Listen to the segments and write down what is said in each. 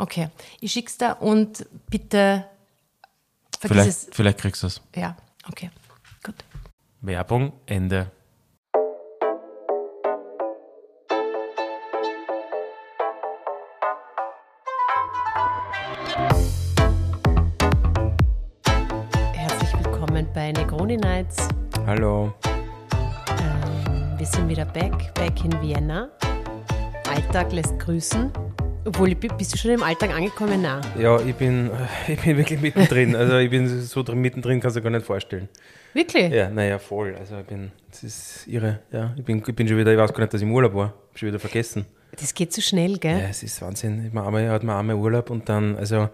Okay, ich schick's da und bitte vergiss Vielleicht, es. vielleicht kriegst du es. Ja, okay, gut. Werbung, Ende. Herzlich willkommen bei Negroni Nights. Hallo. Wir sind wieder back, back in Vienna. Alltag lässt grüßen. Obwohl, bist du schon im Alltag angekommen? Nein. Ja, ich bin, ich bin wirklich mittendrin. Also ich bin so drin, mittendrin, kannst du gar nicht vorstellen. Wirklich? Ja, naja, voll. Also ich bin, das ist irre. Ja, ich bin, ich bin schon wieder, ich weiß gar nicht, dass ich im Urlaub war. Hab schon wieder vergessen. Das geht so schnell, gell? Ja, es ist Wahnsinn. Ich meine, hat man einmal Urlaub und dann, also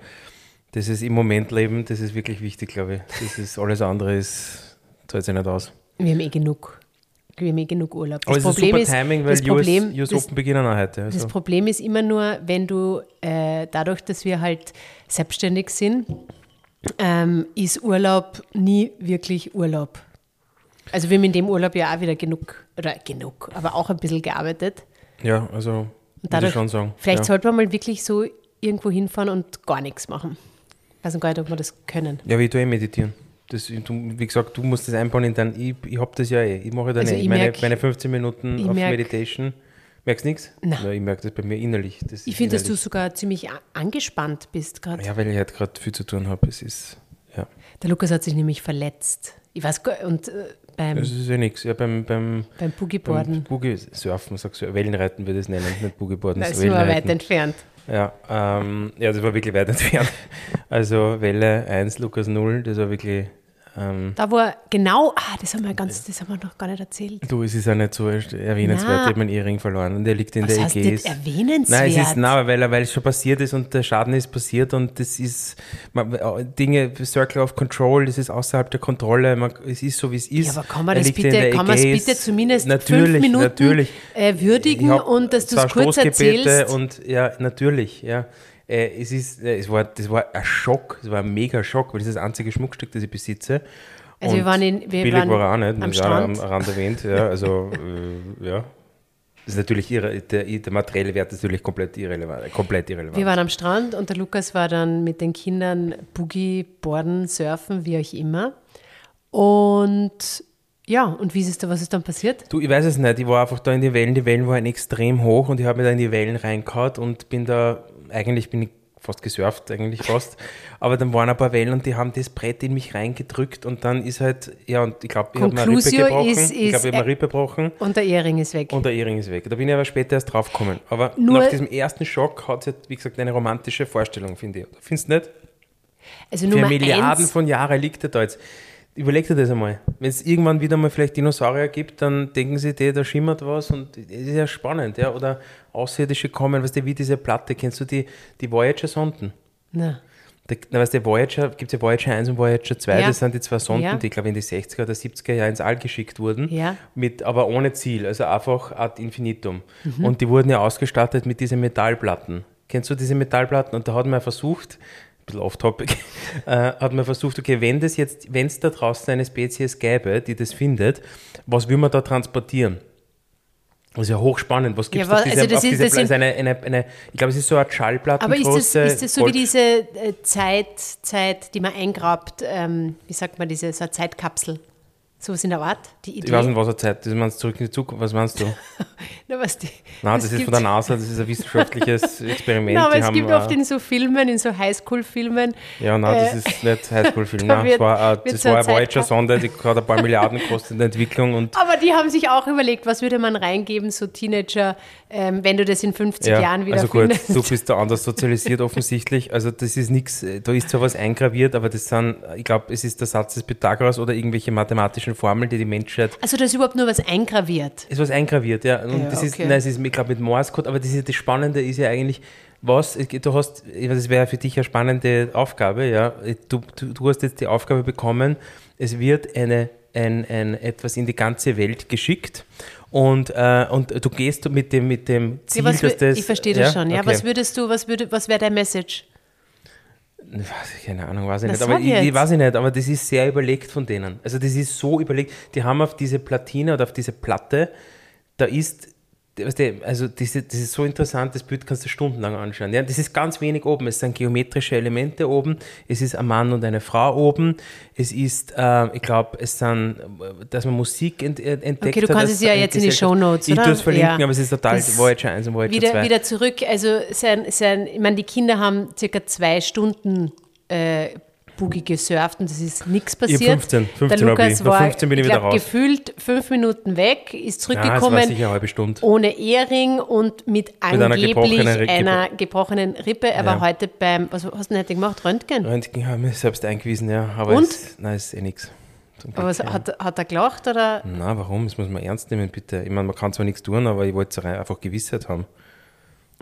das ist im Moment leben, das ist wirklich wichtig, glaube ich. Das ist alles andere ist, zahlt sich nicht aus. Wir haben eh genug. Haben eh genug Urlaub. Aber es ist super Timing, weil das Problem, US, US das, Open beginnen auch heute. das Also. Problem ist immer nur, wenn du, äh, dadurch, dass wir halt selbstständig sind, ähm, ist Urlaub nie wirklich Urlaub. Also wir haben in dem Urlaub ja auch wieder genug, oder genug, aber auch ein bisschen gearbeitet. Ja, also würde ich Dadurch, schon sagen. Vielleicht ja. sollte man mal wirklich so irgendwo hinfahren und gar nichts machen. Ich weiß gar nicht, ob wir das können. Ja, wie ich tue eh meditieren. Das, wie gesagt, du musst das einbauen in dein, ich, ich habe das ja eh, ich mache dann Also eh. ich meine, merk- meine 15 Minuten auf merk- Meditation. Merkst du nichts? Nein. Ja, ich merke das bei mir innerlich. Das Ich finde, dass du sogar ziemlich angespannt bist gerade. Ja, weil ich halt gerade viel zu tun habe. Es ist, ja. Der Lukas hat sich nämlich verletzt. Ich weiß gar und äh, beim, Das ist ja nichts. Ja, beim, beim, beim beim Boogieboarden. Boogie Surfen, sagst du, Wellenreiten würde ich es nennen, nicht Boogieboarden. Da das ist nur weit entfernt. Ja, ähm, ja, das war wirklich weit entfernt. Also Welle 1, Lukas 0, das war wirklich. Ähm, Da wo er genau, ah, das haben wir ganz, das haben wir noch gar nicht erzählt. du, es ist auch nicht so erwähnenswert. Na. Ich habe meinen Ehering verloren und der liegt in Was der heißt Ägäis. nicht erwähnenswert? Nein, es ist, nein, weil, weil es schon passiert ist und der Schaden ist passiert und das ist man, Dinge, Circle of Control, das ist außerhalb der Kontrolle, man, es ist so, wie es ist. Ja, aber kann man Er das bitte, kann man es bitte zumindest natürlich, fünf Minuten natürlich. Äh, würdigen und dass du es kurz erzählst? Und ja, natürlich, ja. Äh, es ist, äh, es war, das war ein Schock, es war ein mega Schock, weil das ist das einzige Schmuckstück, das ich besitze. Also wir Und waren in- wir billig waren war auch nicht, am auch am Strand. Rand erwähnt, ja, also, äh, ja. Das ist natürlich irre, der, der materielle Wert ist natürlich komplett irrelevant, komplett irrelevant. Wir waren am Strand und der Lukas war dann mit den Kindern Boogie, Boarden, Surfen, wie auch immer. Und ja, und wie ist es da, was ist dann passiert? Du, ich weiß es nicht. Ich war einfach da in die Wellen. Die Wellen waren extrem hoch und ich habe mir da in die Wellen reingehauen und bin da, eigentlich bin ich fast gesurft, eigentlich fast. Aber dann waren ein paar Wellen und die haben das Brett in mich reingedrückt und dann ist halt, ja, und ich glaube, ich habe mir Rippe gebrochen. ist- ich glaube, ich ist- habe Rippe gebrochen Und der Ehering ist weg. und der Ehering ist weg. Da bin ich aber später erst drauf gekommen. Aber Nur- nach diesem ersten Schock hat es, halt, wie gesagt, eine romantische Vorstellung, finde ich. Findest du nicht? Also Für Nummer Milliarden eins, von Jahren liegt er da jetzt. Überleg dir das einmal. Wenn es irgendwann wieder mal vielleicht Dinosaurier gibt, dann denken sie, die, da schimmert was und das ist ja spannend, ja. Oder Außerirdische kommen, weißt du, wie diese Platte, kennst du die, die Voyager-Sonden? Na. Da, na, weißt du, Voyager, gibt es ja Voyager 1 und Voyager 2, Ja. das sind die zwei Sonden, Ja. die, glaube ich, in die 60er oder 70er Jahre ins All geschickt wurden, Ja. mit, aber ohne Ziel, also einfach ad infinitum. Mhm. Und die wurden ja ausgestattet mit diesen Metallplatten. Kennst du diese Metallplatten? Und da hat man versucht, bisschen off-topic, äh, hat man versucht, okay, wenn das jetzt, wenn es da draußen eine Spezies gäbe, die das findet, was will man da transportieren? Das ist ja hochspannend. Was gibt es Ja, auf aber- diese, also das auf ist- diese das Pla- ist sind- eine, eine, eine, ich glaube, es ist so eine Schallplatten Aber ist das, ist das so wie Gold- diese äh, Zeit, Zeit, die man eingrabt, ähm, wie sagt man, diese so eine Zeitkapsel? So was in der Art, die Idee. Ich weiß nicht, was er Zeit, das meinst du zurück in die Zukunft, was meinst du? Na, was die, Nein, das ist von der NASA, das ist ein wissenschaftliches Experiment. Nein, aber die es haben, gibt äh, oft in so Filmen, in so Highschool-Filmen, Ja, nein, das äh, ist nicht Highschool-Film. da das war, äh, das so war eine Voyager-Sonde, die hat ein paar Milliarden gekostet in der Entwicklung und aber die haben sich auch überlegt, was würde man reingeben, so Teenager, ähm, wenn du das in 50 ja, Jahren wieder also gut, findest. du bist da anders sozialisiert offensichtlich. Also das ist nichts, da ist zwar was eingraviert, aber das sind, ich glaube, es ist der Satz des Pythagoras oder irgendwelche mathematischen Formeln, die die Menschheit Also da ist überhaupt nur was eingraviert. ist was eingraviert, ja. Und Ja, das ist, okay. nein, es ist, ich glaube, mit Morse-Code, aber das, ist, das Spannende ist ja eigentlich, was, du hast, das wäre für dich eine spannende Aufgabe, ja. Du, du, du hast jetzt die Aufgabe bekommen, es wird eine, ein, ein, etwas in die ganze Welt geschickt und, äh, und du gehst mit dem, mit dem Ziel, Ja, dass das. ich verstehe das schon, ja. okay. Was würdest du, was, würde, was wäre dein Message? Keine Ahnung, weiß ich Na, nicht. Aber ich, ich weiß ich nicht, aber das ist sehr überlegt von denen. Also das ist so überlegt. Die haben auf diese Platine oder auf diese Platte, da ist, weißt du, also diese, das ist so interessant, das Bild kannst du stundenlang anschauen. Ja, das ist ganz wenig oben. Es sind geometrische Elemente oben. Es ist ein Mann und eine Frau oben. Es ist, äh, ich glaube, es sind, äh, dass man Musik ent, ent- entdeckt Okay, du hat, kannst dass es ja jetzt in die Shownotes, Ich oder? tue es verlinken, Ja. aber es ist total Das- Voyager 1 und Voyager Wieder, 2. wieder zurück, also sein, sein, ich meine, die Kinder haben circa zwei Stunden äh, Boogie gesurft und es ist nichts passiert. 15, 15 Der Lukas ich. War, 15 bin ich wieder glaub, raus. gefühlt fünf Minuten weg, ist ja, zurückgekommen war Stunde. ohne Ehering und mit einer angeblich gebrochenen Rippe. einer gebrochenen Rippe. Er war Ja. heute beim, was hast du denn heute gemacht? Röntgen? Röntgen haben wir selbst eingewiesen, ja. Aber Und? Es, nein, ist eh nichts. Aber was, hat, hat er gelacht oder? Na, warum? Das muss man ernst nehmen, bitte. Ich meine, man kann zwar nichts tun, aber ich wollte einfach Gewissheit haben.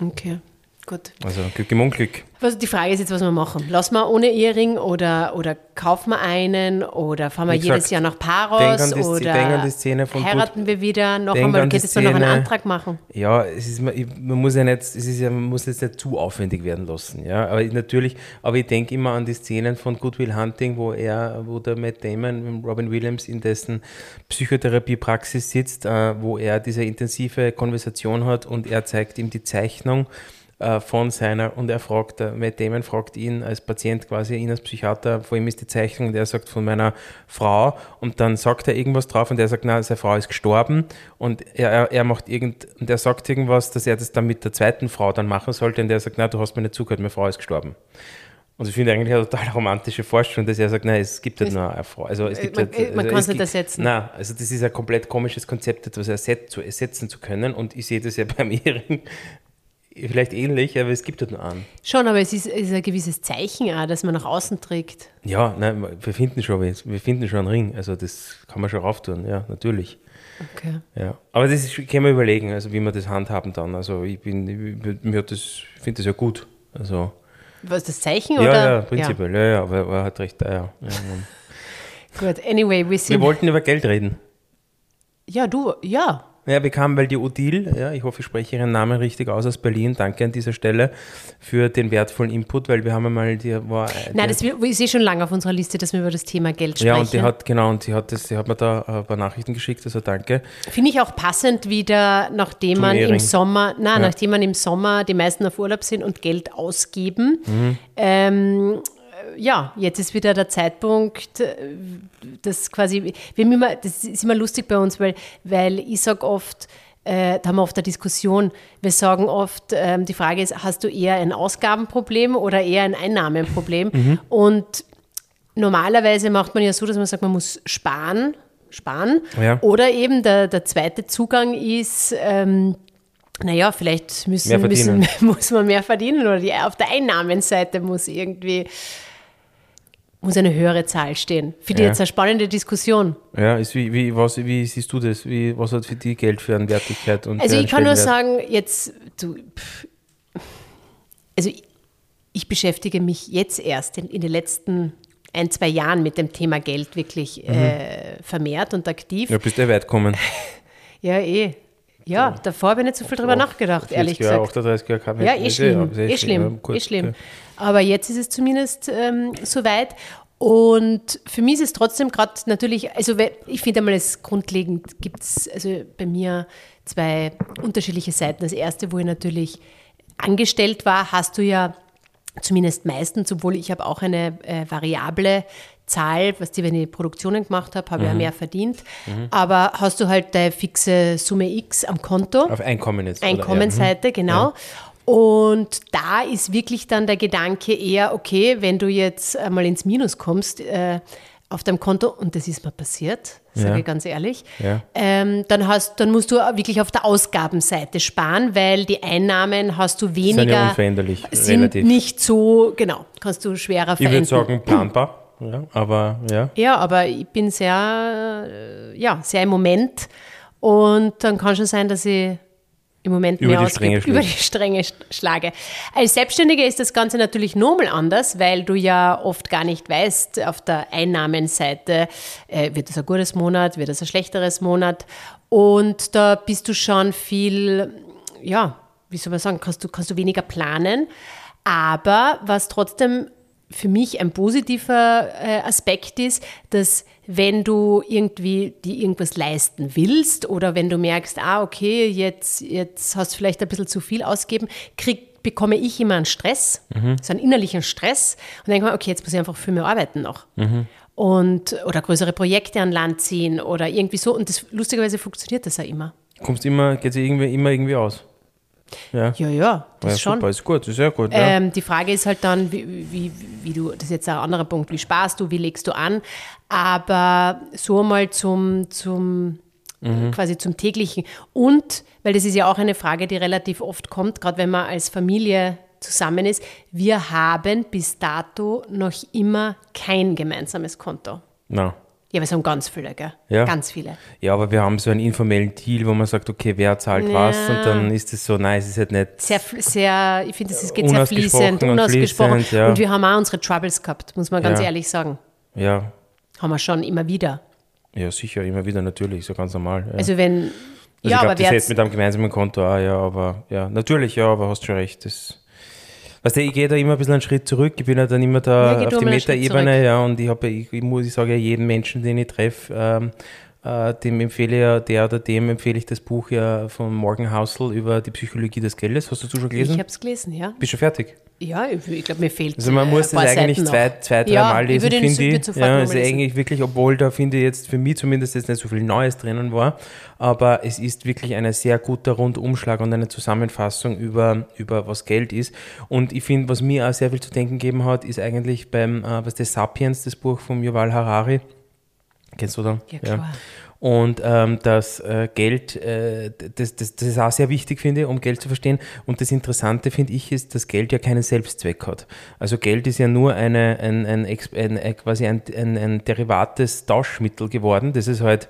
Okay, gut. Also Glück im Unglück. Also die Frage ist jetzt, was wir machen. Lassen wir ohne Ehering oder, oder kaufen wir einen oder fahren wir jedes Jahr nach Paros die- oder heiraten wir wieder noch denk einmal? Geht es noch einen Antrag machen? Ja, es ist, man, muss ja nicht, es ist ja, man muss jetzt nicht zu aufwendig werden lassen, ja. Aber ich, natürlich, aber ich denke immer an die Szenen von Good Will Hunting, wo er, wo der Matt Damon, mit Robin Williams in dessen Psychotherapiepraxis sitzt, äh, wo er diese intensive Konversation hat und er zeigt ihm die Zeichnung äh, von seiner und er fragt, äh, Matt Damon fragt ihn als Patient quasi, ihn als Psychiater, vor ihm ist die Zeichnung und er sagt von meiner Frau und dann sagt er irgendwas drauf und er sagt, na, seine Frau ist gestorben und er, er, macht irgend, und er sagt irgendwas, dass er das dann mit der zweiten Frau dann machen sollte und er sagt, na, du hast mir nicht zugehört, meine Frau ist gestorben. Und ich finde eigentlich eine total romantische Vorstellung, dass er sagt, nein, es gibt halt nur eine Frau. Also es gibt man- halt, man also kann es es nicht ersetzen. Nein, also das ist ein komplett komisches Konzept, etwas erset zu ersetzen zu können. Und ich sehe das ja beim Ehering vielleicht ähnlich, aber es gibt halt nur einen. Schon, aber es ist, ist ein gewisses Zeichen auch, das man nach außen trägt. Ja, nein, wir finden schon, was. wir finden schon einen Ring. Also das kann man schon rauftun, ja, natürlich. Okay. Ja. Aber das ist, können wir überlegen, also wie wir das handhaben dann. Also ich bin, ich, mir hat das, finde das ja gut. Also Was das Zeichen ja, oder? ja, prinzipiell, ja, ja, aber er halt recht, ja, ja. ja. Ja. Gut, anyway, wir Wir sind. wollten über Geld reden. Ja, du, ja. Ja, wir kamen, weil die Odile, ja, ich hoffe, ich spreche ihren Namen richtig aus, aus Berlin, danke an dieser Stelle für den wertvollen Input, weil wir haben einmal, die war... Nein, die, das ist eh schon lange auf unserer Liste, dass wir über das Thema Geld sprechen. ja, und die hat, genau, und sie hat das, sie hat mir da ein paar Nachrichten geschickt, also danke. Finde ich auch passend wieder, nachdem man im. Sommer, na, Ja. nachdem man im Sommer die meisten auf Urlaub sind und Geld ausgeben. Mhm. Ähm, äh, ja, jetzt ist wieder der Zeitpunkt, äh, das quasi, wir immer, das ist immer lustig bei uns, weil, weil ich sage oft, äh, da haben wir oft eine Diskussion. Wir sagen oft, ähm, die Frage ist, hast du eher ein Ausgabenproblem oder eher ein Einnahmenproblem? Mhm. Und normalerweise macht man ja so, dass man sagt, man muss sparen, sparen. Ja. Oder eben der, der zweite Zugang ist, ähm, naja, vielleicht müssen, müssen, muss man mehr verdienen oder die, auf der Einnahmenseite muss irgendwie. Muss eine höhere Zahl stehen. Finde ich Ja. jetzt eine spannende Diskussion. Ja, ist wie, wie, was, wie siehst du das? Wie, was hat für dich Geld für eine Wertigkeit? Und Also für ich kann nur sagen, jetzt, du, pff, also ich, ich beschäftige mich jetzt erst in, in den letzten ein, zwei Jahren mit dem Thema Geld wirklich äh, vermehrt und aktiv. Ja, bist du weit gekommen. Ja, eh. Ja, davor habe ich nicht so viel drüber nachgedacht, 40 ehrlich Jahre, gesagt. 38 Jahre man Ja, eh schlimm, eh schlimm, eh schlimm. Aber jetzt ist es zumindest ähm, soweit. Und für mich ist es trotzdem gerade natürlich, also ich finde einmal, es grundlegend gibt es also bei mir zwei unterschiedliche Seiten. Das erste, wo ich natürlich angestellt war, hast du ja zumindest meistens, obwohl ich habe auch eine äh, variable Zahl, was die, wenn ich Produktionen gemacht habe, habe ich ja mehr verdient. Aber hast du halt deine fixe Summe X am Konto. Auf Einkommen jetzt. Einkommensseite, genau. Und da ist wirklich dann der Gedanke eher, okay, wenn du jetzt einmal ins Minus kommst äh, auf deinem Konto, und das ist mir passiert, sage Ja. ich ganz ehrlich, Ja. ähm, dann, hast, dann musst du wirklich auf der Ausgabenseite sparen, weil die Einnahmen hast du Ja. Sind ja weniger, unveränderlich, sind relativ. nicht so, genau, kannst du schwerer ich würde sagen, planbar. Ja, aber ja. Ja, aber ich bin sehr, äh, ja, sehr im Moment. Und dann kann schon sein, dass ich im Moment Über mehr die ausgebe, über die Stränge sch- schlage. Als Selbstständiger ist das Ganze natürlich nochmal anders, weil du ja oft gar nicht weißt, auf der Einnahmenseite, äh, wird das ein gutes Monat, wird das ein schlechteres Monat? Und da bist du schon viel, ja, wie soll man sagen, kannst du, kannst du weniger planen, aber was trotzdem für mich ein positiver äh, Aspekt ist, dass wenn du irgendwie dir irgendwas leisten willst oder wenn du merkst, ah, okay, jetzt, jetzt hast du vielleicht ein bisschen zu viel ausgeben, krieg, bekomme ich immer einen Stress, so einen innerlichen Stress und denke mir, okay, jetzt muss ich einfach viel mehr arbeiten noch. Und, oder größere Projekte an Land ziehen oder irgendwie so. Und das, lustigerweise funktioniert das ja immer. Kommst immer, geht sich irgendwie, immer irgendwie aus. Ja, Ja, ja, das ja schon. super, ist gut, ist sehr gut. Ja. Ähm, die Frage ist halt dann, wie, wie, wie du, das ist jetzt ein anderer Punkt, wie sparst du, wie legst du an, aber so mal zum, zum quasi zum täglichen und, weil das ist ja auch eine Frage, die relativ oft kommt, gerade wenn man als Familie zusammen ist, wir haben bis dato noch immer kein gemeinsames Konto. Na. Ja, wir haben ganz viele, gell? Ja. Ganz viele. ja, aber wir haben so einen informellen Deal, wo man sagt, okay, wer zahlt was Ja. und dann ist es so, nein, es ist halt nicht. Sehr, sehr, ich finde, es geht sehr fließend, und unausgesprochen. fließend, ja. Und wir haben auch unsere Troubles gehabt, muss man ganz Ja. ehrlich sagen. Ja, Haben wir schon immer wieder. ja, sicher, immer wieder natürlich, so ganz normal. Also wenn, Also ja, ich glaube, aber das wer jetzt mit einem gemeinsamen Konto auch, ja, aber ja, natürlich, ja, aber hast schon recht. Das, weißt du, ich gehe da immer ein bisschen einen Schritt zurück, ich bin ja dann immer Ja, da geh auf die Metaebene, ja, und ich habe, ich, ich muss, ich sage ja jedem Menschen, den ich treffe, ähm, äh, dem empfehle ja, der oder dem empfehle ich das Buch ja von Morgan Housel über die Psychologie des Geldes. Hast du das schon ich gelesen? habe es gelesen, ja. Bist du fertig? Ja, ich, ich glaube, mir fehlt Also man äh, muss paar das eigentlich zwei, zwei drei Ja, Mal ich lesen, finde ich. würde sofort Ja, also eigentlich wirklich, obwohl da finde ich jetzt für mich zumindest jetzt nicht so viel Neues drinnen war, aber es ist wirklich ein sehr guter Rundumschlag und eine Zusammenfassung über, über was Geld ist. Und ich finde, was mir auch sehr viel zu denken gegeben hat, ist eigentlich beim, äh, was das Sapiens, das Buch von Yuval Harari. Kennst du da? Ja, klar. Und ähm, das äh, Geld, äh, das, das, das ist auch sehr wichtig, finde ich, um Geld zu verstehen. Und das Interessante, finde ich, ist, dass Geld ja keinen Selbstzweck hat. Also Geld ist ja nur eine, ein, ein, ein, ein, quasi ein, ein, ein derivates Tauschmittel geworden. Das ist halt,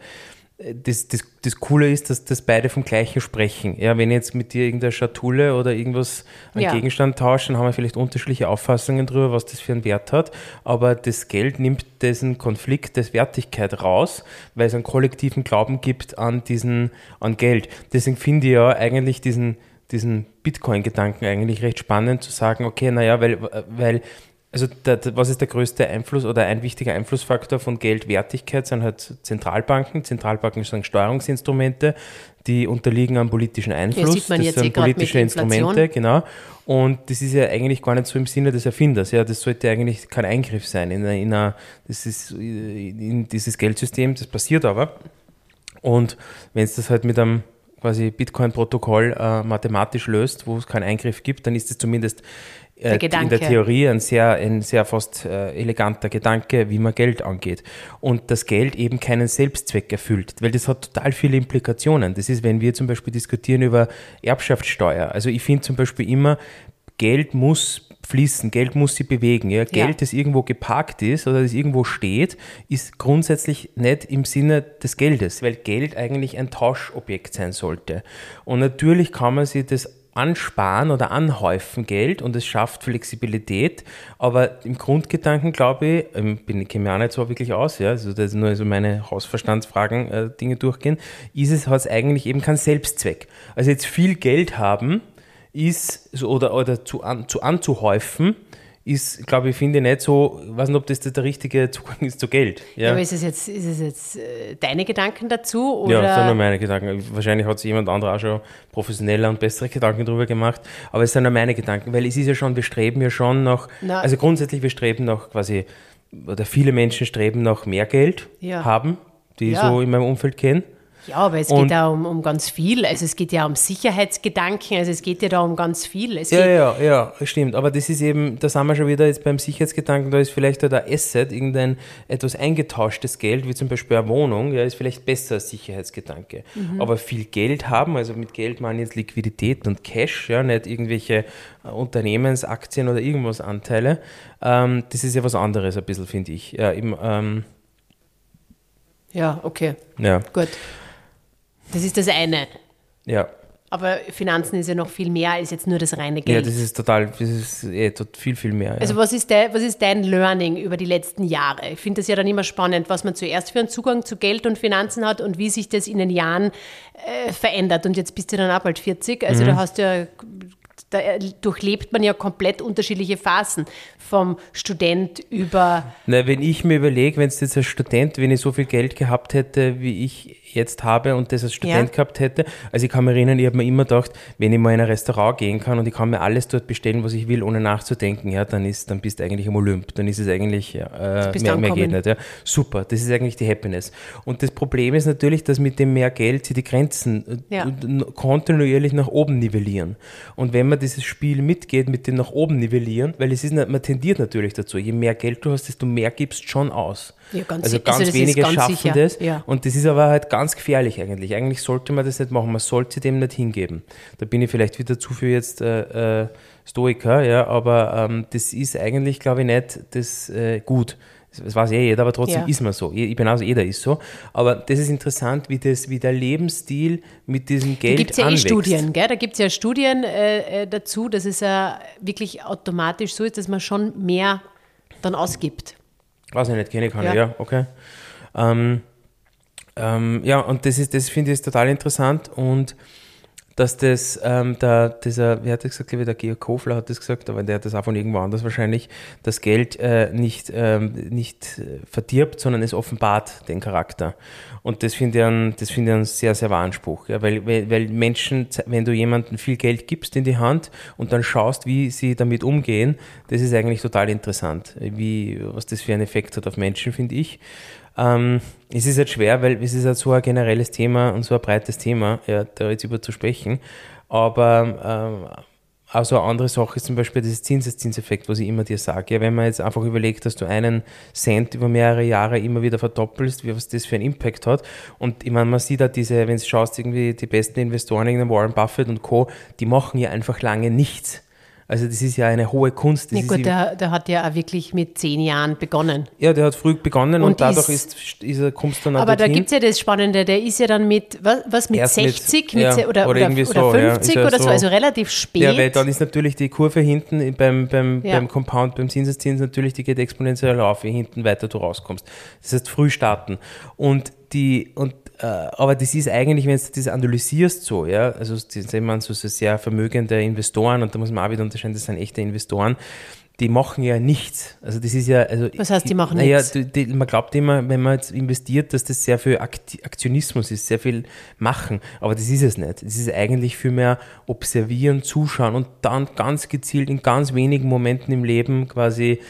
das, das, das Coole ist, dass, dass beide vom Gleichen sprechen. Ja, wenn ich jetzt mit dir irgendeine Schatulle oder irgendwas, einen Ja. Gegenstand tausche, dann haben wir vielleicht unterschiedliche Auffassungen darüber, was das für einen Wert hat. Aber das Geld nimmt diesen Konflikt des Wertigkeit raus, weil es einen kollektiven Glauben gibt an diesen, an Geld. Deswegen finde ich ja eigentlich diesen, diesen Bitcoin-Gedanken eigentlich recht spannend zu sagen, okay, naja, weil, weil also der, was ist der größte Einfluss oder ein wichtiger Einflussfaktor von Geldwertigkeit sind halt Zentralbanken. Zentralbanken sind Steuerungsinstrumente, die unterliegen am politischen Einfluss. sieht man das jetzt sind eh politische. Instrumente, genau. Und das ist ja eigentlich gar nicht so im Sinne des Erfinders. Ja, das sollte eigentlich kein Eingriff sein in, einer- in, das ist in dieses Geldsystem. Das passiert aber. Und wenn es das halt mit einem quasi Bitcoin-Protokoll äh, mathematisch löst, wo es keinen Eingriff gibt, dann ist es zumindest Der äh, in Gedanke. der Theorie ein sehr, ein sehr fast äh, eleganter Gedanke, wie man Geld angeht. Und das Geld eben keinen Selbstzweck erfüllt, weil das hat total viele Implikationen. Das ist, wenn wir zum Beispiel diskutieren über Erbschaftssteuer. Also ich finde zum Beispiel immer, Geld muss fließen, Geld muss sich bewegen. Ja? Geld, das irgendwo geparkt ist oder das irgendwo steht, ist grundsätzlich nicht im Sinne des Geldes, weil Geld eigentlich ein Tauschobjekt sein sollte. Und natürlich kann man sich das ansparen oder anhäufen Geld und es schafft Flexibilität. Aber im Grundgedanken glaube ich, ähm, bin, ich kenne mich auch nicht so wirklich aus, ja, also das nur so meine Hausverstandsfragen, äh, Dinge durchgehen, ist es, hat eigentlich eben keinen Selbstzweck. Also jetzt viel Geld haben ist, oder, oder zu, an, zu anzuhäufen, ist, glaube ich, finde ich nicht so, ich weiß nicht, ob das der richtige Zugang ist zu Geld. Ja, aber ist es jetzt, ist es jetzt äh, deine Gedanken dazu? Oder? Ja, das sind nur meine Gedanken. Wahrscheinlich hat sich jemand anderer auch schon professioneller und bessere Gedanken darüber gemacht, aber es sind nur meine Gedanken, weil es ist ja schon, wir streben ja schon nach, Na, also grundsätzlich, wir streben nach quasi, oder viele Menschen streben nach mehr Geld ja. haben, die ich ja. so in meinem Umfeld kenne. Ja, aber es und geht ja um, um ganz viel. Also es geht ja um Sicherheitsgedanken, also es geht ja da um ganz viel. Es ja, ja, ja, stimmt. Aber das ist eben, da sind wir schon wieder jetzt beim Sicherheitsgedanken, da ist vielleicht da ein Asset, irgendein etwas eingetauschtes Geld, wie zum Beispiel eine Wohnung, ja, ist vielleicht besser als Sicherheitsgedanke. Mhm. Aber viel Geld haben, also mit Geld meine ich jetzt Liquidität und Cash, ja, nicht irgendwelche äh, Unternehmensaktien oder irgendwas Anteile, ähm, das ist ja was anderes ein bisschen, finde ich. Ja, eben, ähm, ja, okay. Ja. Gut. Das ist das eine. Ja. Aber Finanzen ist ja noch viel mehr als jetzt nur das reine Geld. Ja, das ist total, das ist eh, viel, viel mehr. Ja. Also was ist, de, was ist dein Learning über die letzten Jahre? Ich finde das ja dann immer spannend, was man zuerst für einen Zugang zu Geld und Finanzen hat und wie sich das in den Jahren äh, verändert. Und jetzt bist du dann auch bald 40, also mhm. da hast du ja da durchlebt man ja komplett unterschiedliche Phasen. Vom Student über. Na, wenn ich mir überlege, wenn es jetzt als Student, wenn ich so viel Geld gehabt hätte, wie ich jetzt habe und das als Student ja. gehabt hätte. Also ich kann mich erinnern, ich habe mir immer gedacht, wenn ich mal in ein Restaurant gehen kann und ich kann mir alles dort bestellen, was ich will, ohne nachzudenken, ja, dann ist, dann bist du eigentlich im Olymp. Dann ist es eigentlich, äh, mehr, mehr geht nicht. Ja. Super, das ist eigentlich die Happiness. Und das Problem ist natürlich, dass mit dem mehr Geld sie die Grenzen äh, ja. kontinuierlich nach oben nivellieren. Und wenn man dieses Spiel mitgeht, mit dem nach oben nivellieren, weil es ist, man tendiert natürlich dazu, je mehr Geld du hast, desto mehr gibst schon aus. Ja, ganz also ganz also wenige ganz schaffen sicher. das. Ja. Und das ist aber halt ganz gefährlich eigentlich. Eigentlich sollte man das nicht machen. Man sollte dem nicht hingeben. Da bin ich vielleicht wieder zu viel jetzt äh, äh, Stoiker, ja, aber ähm, das ist eigentlich, glaube ich, nicht das äh, gut. Das weiß eh jeder, aber trotzdem ja. ist man so. Ich bin also jeder ist so. Aber das ist interessant, wie, das, wie der Lebensstil mit diesem Geld Da gibt es ja eh Studien, gell? da gibt es ja Studien äh, dazu, dass es ja wirklich automatisch so ist, dass man schon mehr dann ausgibt. Was ich nicht, kenne kann ja. ja, okay. Ähm, ähm, ja, und das ist, das finde ich total interessant und dass das, ähm, der, dieser, wie hat er gesagt, glaube ich, der Georg Kofler hat das gesagt, aber der hat das auch von irgendwo anders wahrscheinlich, das Geld äh, nicht, ähm, nicht verdirbt, sondern es offenbart den Charakter. Und das finde ich, einen, das finde ich einen sehr, sehr wahren Spruch. Ja, weil, weil, weil Menschen, wenn du jemandem viel Geld gibst in die Hand und dann schaust, wie sie damit umgehen, das ist eigentlich total interessant, wie, was das für einen Effekt hat auf Menschen, finde ich. Ähm, es ist halt schwer, weil es ist halt so ein generelles Thema und so ein breites Thema, ja, da jetzt über zu sprechen. Aber ähm, also eine andere Sache ist zum Beispiel das Zinseszinseffekt, was ich immer dir sage. Ja, wenn man jetzt einfach überlegt, dass du einen Cent über mehrere Jahre immer wieder verdoppelst, wie was das für einen Impact hat. Und ich meine, man sieht da diese, wenn du schaust, irgendwie die besten Investoren, Warren Buffett und Co., die machen ja einfach lange nichts. Also das ist ja eine hohe Kunst. Das ja, gut, der, der, hat ja auch wirklich mit zehn Jahren begonnen. Ja, der hat früh begonnen und, und dadurch ist, ist, er, kommst du dann Aber da gibt es ja das Spannende, der ist ja dann mit, was, was mit Erst 60 mit, ja, oder, oder, oder, oder, so, 50 ja, oder so, also relativ spät. Ja, weil dann ist natürlich die Kurve hinten beim, beim, beim Compound, beim Zinseszins natürlich, die geht exponentiell auf, je hinten weiter du rauskommst. Das heißt, früh starten. Und die, und äh, aber das ist eigentlich, wenn du das analysierst so, ja, also sind man so, so sehr vermögende Investoren und da muss man auch wieder unterscheiden, das sind echte Investoren, die machen ja nichts. Also das ist ja, also was heißt, die machen naja, nichts? Die, man glaubt immer, wenn man jetzt investiert, dass das sehr viel Aktionismus ist, sehr viel machen, aber das ist es nicht. Es ist eigentlich viel mehr observieren, zuschauen und dann ganz gezielt in ganz wenigen Momenten im Leben quasi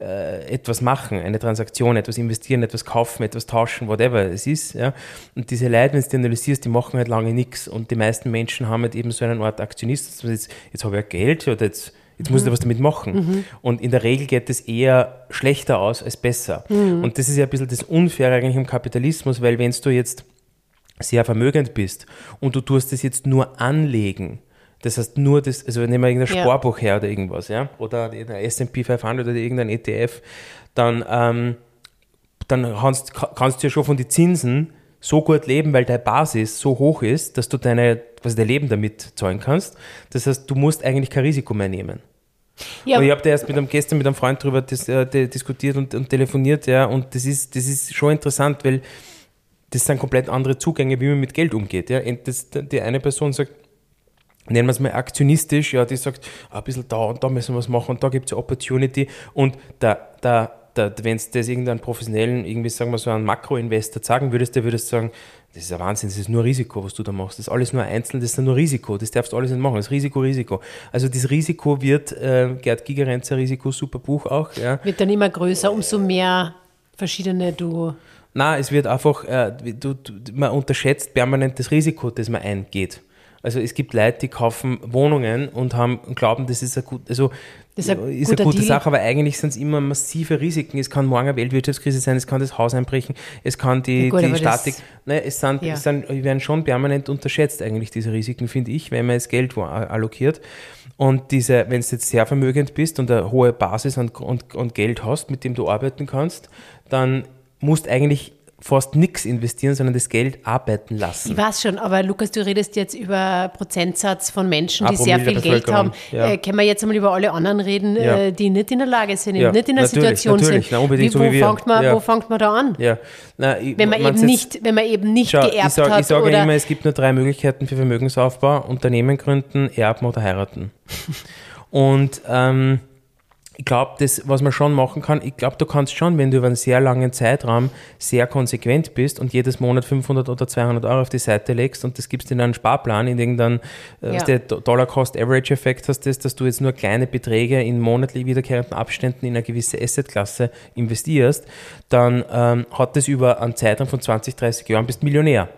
etwas machen, eine Transaktion, etwas investieren, etwas kaufen, etwas tauschen, whatever es ist. Ja. Und diese Leute, wenn du die analysierst, die machen halt lange nichts. Und die meisten Menschen haben halt eben so eine Art Aktionist, jetzt, jetzt habe ich ja Geld oder jetzt, jetzt muss ich mhm. was damit machen. Mhm. Und in der Regel geht es eher schlechter aus als besser. Mhm. Und das ist ja ein bisschen das Unfaire eigentlich im Kapitalismus, weil wenn du jetzt sehr vermögend bist und du tust es jetzt nur anlegen, Das heißt nur das, also nehmen wir irgendein Ja. Sparbuch her oder irgendwas, ja, oder S&P 500 oder irgendein ETF, dann, ähm, dann kannst, kannst du ja schon von den Zinsen so gut leben, weil deine Basis so hoch ist, dass du deine, was dein Leben damit zahlen kannst. Das heißt, du musst eigentlich kein Risiko mehr nehmen. Ja, Und ich habe da erst mit einem, gestern mit einem Freund darüber dis, äh, di- diskutiert und, und telefoniert, ja, und das ist, das ist schon interessant, weil das sind komplett andere Zugänge, wie man mit Geld umgeht. Ja. Das, die eine Person sagt, nennen wir es mal aktionistisch, ja, die sagt, ah, ein bisschen da und da müssen wir was machen und da gibt es Opportunity und da, da, da, wenn du das irgendeinen professionellen, irgendwie sagen wir so einen Makroinvestor sagen würdest, der würdest sagen, das ist ein Wahnsinn, das ist nur Risiko, was du da machst. Das ist alles nur einzeln, das ist nur Risiko, das darfst du alles nicht machen, das ist Risiko, Risiko. Also das Risiko wird, äh, Gerd Gigerenzer Risiko, super Buch auch, ja. wird dann immer größer, umso mehr verschiedene du. Na, es wird einfach, äh, du, du, man unterschätzt permanent das Risiko, das man eingeht. Also es gibt Leute, die kaufen Wohnungen und haben und glauben, das ist eine, gut, also, Das ist ein ist guter eine gute Deal. Sache, aber eigentlich sind es immer massive Risiken. Es kann morgen eine Weltwirtschaftskrise sein, es kann das Haus einbrechen, es kann die, Ja gut, die Statik. Nein, es, sind, Ja. es sind, werden schon permanent unterschätzt, eigentlich, diese Risiken, finde ich, wenn man das Geld wo allokiert. Und diese, wenn du jetzt sehr vermögend bist und eine hohe Basis und, und, und Geld hast, mit dem du arbeiten kannst, dann musst eigentlich fast nichts investieren, sondern das Geld arbeiten lassen. Ich weiß schon, aber Lukas, du redest jetzt über Prozentsatz von Menschen, Ah, die sehr Promille viel Geld haben. Ja. Äh, können wir jetzt einmal über alle anderen reden, Ja. äh, die nicht in der Lage sind, Ja, nicht in der natürlich, Situation natürlich, sind? na, unbedingt wie, so wo, wie wir. fängt man, wo fängt man da an? Na, ich- Wenn man, eben jetzt- nicht, wenn man eben nicht Schau, geerbt ich sage hat sag ja oder immer, es gibt nur drei Möglichkeiten für Vermögensaufbau: Unternehmen gründen, erben oder heiraten. Und ähm, ich glaube, das, was man schon machen kann, ich glaube, du kannst schon, wenn du über einen sehr langen Zeitraum sehr konsequent bist und jedes Monat 500 oder 200 Euro auf die Seite legst und das gibst in einen Sparplan, in irgendeinen äh, Ja. der Dollar-Cost-Average-Effekt hast, das, dass du jetzt nur kleine Beträge in monatlich wiederkehrenden Abständen in eine gewisse Assetklasse investierst, dann ähm, hat das über einen Zeitraum von 20, 30 Jahren bist Millionär.